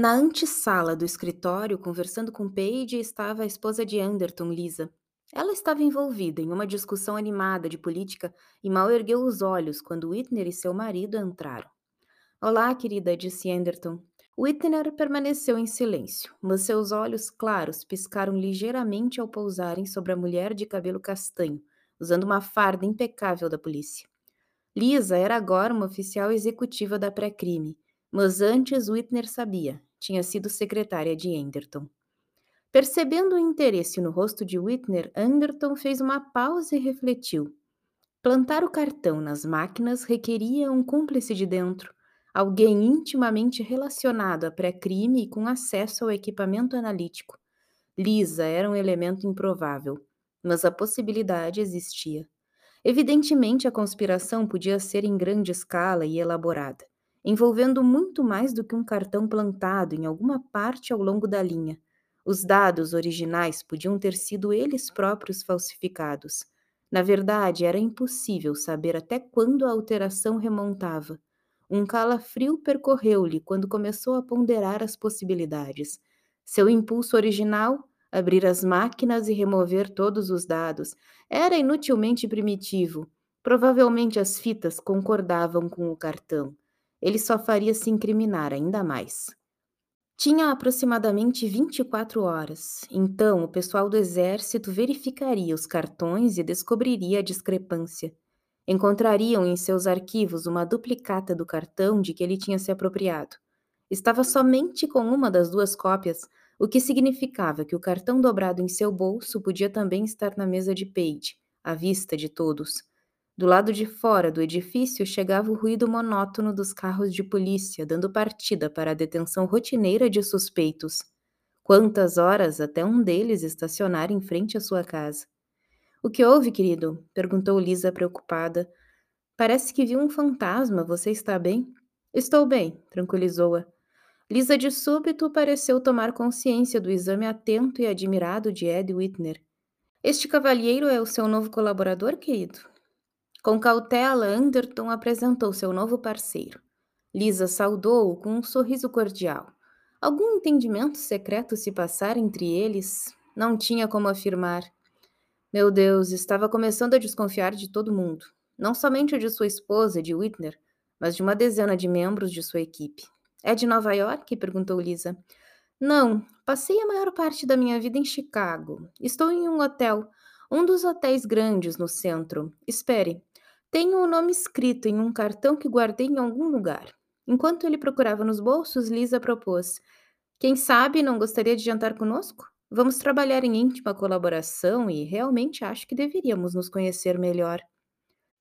Na antessala do escritório, conversando com Paige, estava a esposa de Anderton, Lisa. Ela estava envolvida em uma discussão animada de política e mal ergueu os olhos quando Whitner e seu marido entraram. Olá, querida, disse Anderton. Whitner permaneceu em silêncio, mas seus olhos claros piscaram ligeiramente ao pousarem sobre a mulher de cabelo castanho, usando uma farda impecável da polícia. Lisa era agora uma oficial executiva da pré-crime, mas antes Whitner sabia, tinha sido secretária de Anderton. Percebendo o interesse no rosto de Whitner, Anderton fez uma pausa e refletiu. Plantar o cartão nas máquinas requeria um cúmplice de dentro, alguém intimamente relacionado a pré-crime e com acesso ao equipamento analítico. Lisa era um elemento improvável, mas a possibilidade existia. Evidentemente, a conspiração podia ser em grande escala e elaborada, envolvendo muito mais do que um cartão plantado em alguma parte ao longo da linha. Os dados originais podiam ter sido eles próprios falsificados. Na verdade, era impossível saber até quando a alteração remontava. Um calafrio percorreu-lhe quando começou a ponderar as possibilidades. Seu impulso original abrir as máquinas e remover todos os dados. Era inutilmente primitivo. Provavelmente as fitas concordavam com o cartão. Ele só faria se incriminar ainda mais. Tinha aproximadamente 24 horas, então o pessoal do exército verificaria os cartões e descobriria a discrepância. Encontrariam em seus arquivos uma duplicata do cartão de que ele tinha se apropriado. Estava somente com uma das duas cópias, o que significava que o cartão dobrado em seu bolso podia também estar na mesa de Paige, à vista de todos. Do lado de fora do edifício chegava o ruído monótono dos carros de polícia, dando partida para a detenção rotineira de suspeitos. Quantas horas até um deles estacionar em frente à sua casa? O que houve, querido? perguntou Lisa preocupada. Parece que viu um fantasma. Você está bem? Estou bem, tranquilizou-a. Lisa de súbito pareceu tomar consciência do exame atento e admirado de Ed Whitner. Este cavalheiro é o seu novo colaborador, querido? Com cautela, Anderton apresentou seu novo parceiro. Lisa saudou-o com um sorriso cordial. Algum entendimento secreto se passara entre eles? Não tinha como afirmar. Meu Deus, estava começando a desconfiar de todo mundo. Não somente de sua esposa, de Whitner, mas de uma dezena de membros de sua equipe. É de Nova York? perguntou Lisa. Não, passei a maior parte da minha vida em Chicago. Estou em um hotel, um dos hotéis grandes no centro. Espere, tenho o nome escrito em um cartão que guardei em algum lugar. Enquanto ele procurava nos bolsos, Lisa propôs: Quem sabe não gostaria de jantar conosco? Vamos trabalhar em íntima colaboração e realmente acho que deveríamos nos conhecer melhor.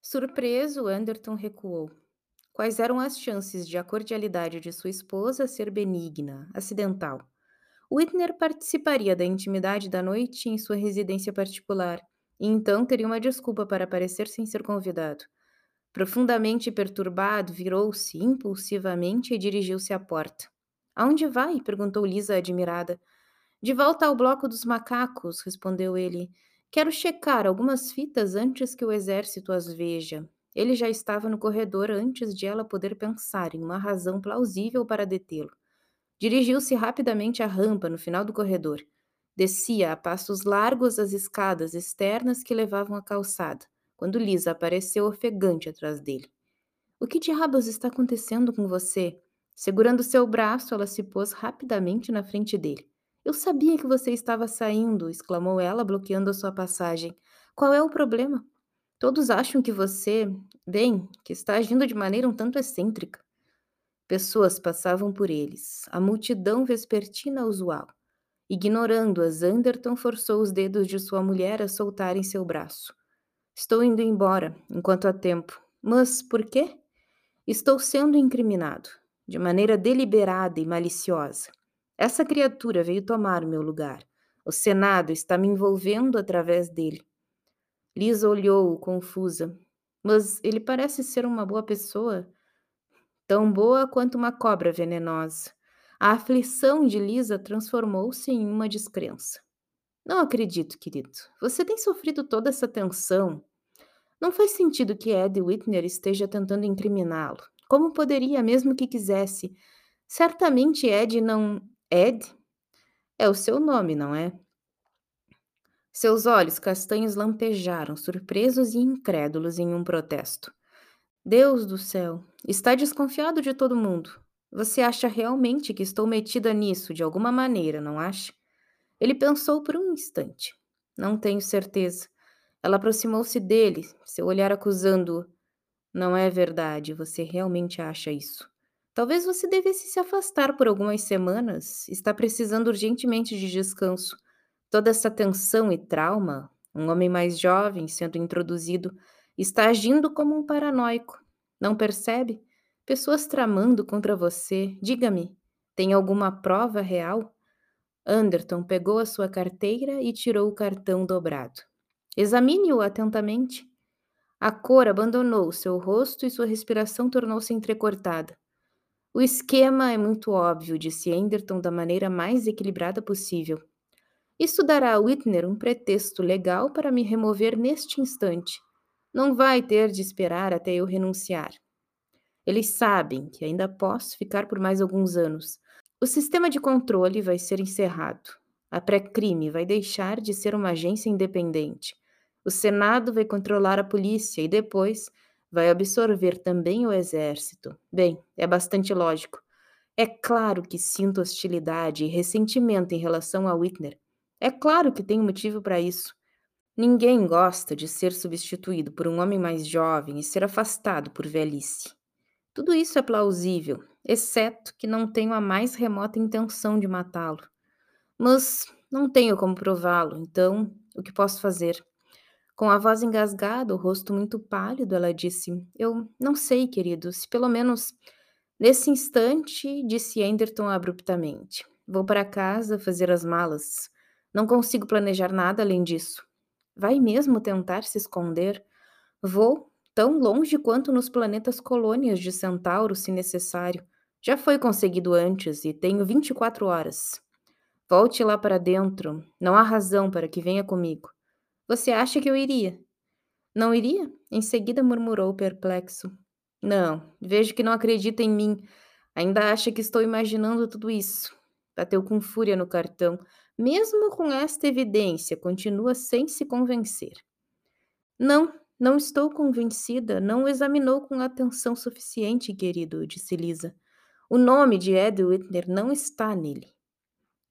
Surpreso, Anderton recuou. Quais eram as chances de a cordialidade de sua esposa ser benigna, acidental? Whitner participaria da intimidade da noite em sua residência particular, e então teria uma desculpa para aparecer sem ser convidado. Profundamente perturbado, virou-se impulsivamente e dirigiu-se à porta. Aonde vai? perguntou Lisa, admirada. De volta ao bloco dos macacos, respondeu ele. Quero checar algumas fitas antes que o exército as veja. Ele já estava no corredor antes de ela poder pensar em uma razão plausível para detê-lo. Dirigiu-se rapidamente à rampa no final do corredor. Descia a passos largos as escadas externas que levavam à calçada, quando Lisa apareceu ofegante atrás dele. O que diabos está acontecendo com você? Segurando seu braço, ela se pôs rapidamente na frente dele. Eu sabia que você estava saindo, exclamou ela, bloqueando a sua passagem. Qual é o problema? Todos acham que você, bem, que está agindo de maneira um tanto excêntrica. Pessoas passavam por eles, a multidão vespertina usual. Ignorando-as, Anderton forçou os dedos de sua mulher a soltarem seu braço. Estou indo embora, enquanto há tempo. Mas por quê? Estou sendo incriminado, de maneira deliberada e maliciosa. Essa criatura veio tomar meu lugar. O Senado está me envolvendo através dele. Lisa olhou-o confusa. Mas ele parece ser uma boa pessoa. Tão boa quanto uma cobra venenosa. A aflição de Lisa transformou-se em uma descrença. Não acredito, querido. Você tem sofrido toda essa tensão. Não faz sentido que Ed Whitner esteja tentando incriminá-lo. Como poderia, mesmo que quisesse? Certamente Ed não. Ed? É o seu nome, não é? Seus olhos castanhos lampejaram, surpresos e incrédulos em um protesto. Deus do céu, está desconfiado de todo mundo. Você acha realmente que estou metida nisso de alguma maneira, não acha? Ele pensou por um instante. Não tenho certeza. Ela aproximou-se dele, seu olhar acusando-o. Não é verdade, você realmente acha isso. Talvez você devesse se afastar por algumas semanas. Está precisando urgentemente de descanso. Toda essa tensão e trauma, um homem mais jovem sendo introduzido, está agindo como um paranoico. Não percebe? Pessoas tramando contra você. Diga-me, tem alguma prova real? Anderton pegou a sua carteira e tirou o cartão dobrado. Examine-o atentamente. A cor abandonou seu rosto e sua respiração tornou-se entrecortada. O esquema é muito óbvio, disse Anderton da maneira mais equilibrada possível. Isso dará a Whitner um pretexto legal para me remover neste instante. Não vai ter de esperar até eu renunciar. Eles sabem que ainda posso ficar por mais alguns anos. O sistema de controle vai ser encerrado. A pré-crime vai deixar de ser uma agência independente. O Senado vai controlar a polícia e depois vai absorver também o exército. Bem, é bastante lógico. É claro que sinto hostilidade e ressentimento em relação a Whitner. É claro que tenho motivo para isso. Ninguém gosta de ser substituído por um homem mais jovem e ser afastado por velhice. Tudo isso é plausível, exceto que não tenho a mais remota intenção de matá-lo. Mas não tenho como prová-lo, então o que posso fazer? Com a voz engasgada, o rosto muito pálido, ela disse: Eu não sei, querido, se pelo menos. Nesse instante, disse Anderton abruptamente: Vou para casa fazer as malas. Não consigo planejar nada além disso. Vai mesmo tentar se esconder? Vou, tão longe quanto nos planetas colônias de Centauro, se necessário. Já foi conseguido antes e tenho 24 horas. Volte lá para dentro. Não há razão para que venha comigo. Você acha que eu iria? Não iria? Em seguida murmurou perplexo. Não, vejo que não acredita em mim. Ainda acha que estou imaginando tudo isso. Bateu com fúria no cartão. Mesmo com esta evidência, continua sem se convencer. Não, não estou convencida. Não o examinou com atenção suficiente, querido, disse Lisa. O nome de Ed Whitner não está nele.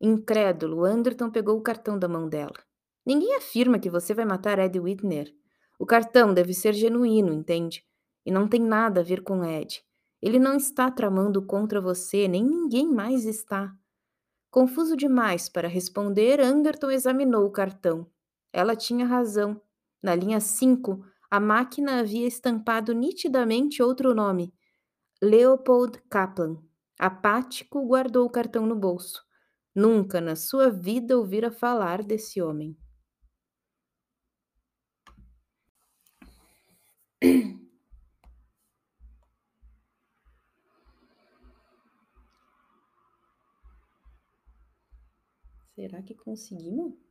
Incrédulo, Anderton pegou o cartão da mão dela. Ninguém afirma que você vai matar Ed Whitner. O cartão deve ser genuíno, entende? E não tem nada a ver com Ed. Ele não está tramando contra você, nem ninguém mais está. Confuso demais para responder, Anderton examinou o cartão. Ela tinha razão. Na linha 5, a máquina havia estampado nitidamente outro nome: Leopold Kaplan. Apático, guardou o cartão no bolso. Nunca na sua vida ouvira falar desse homem. Será que conseguimos?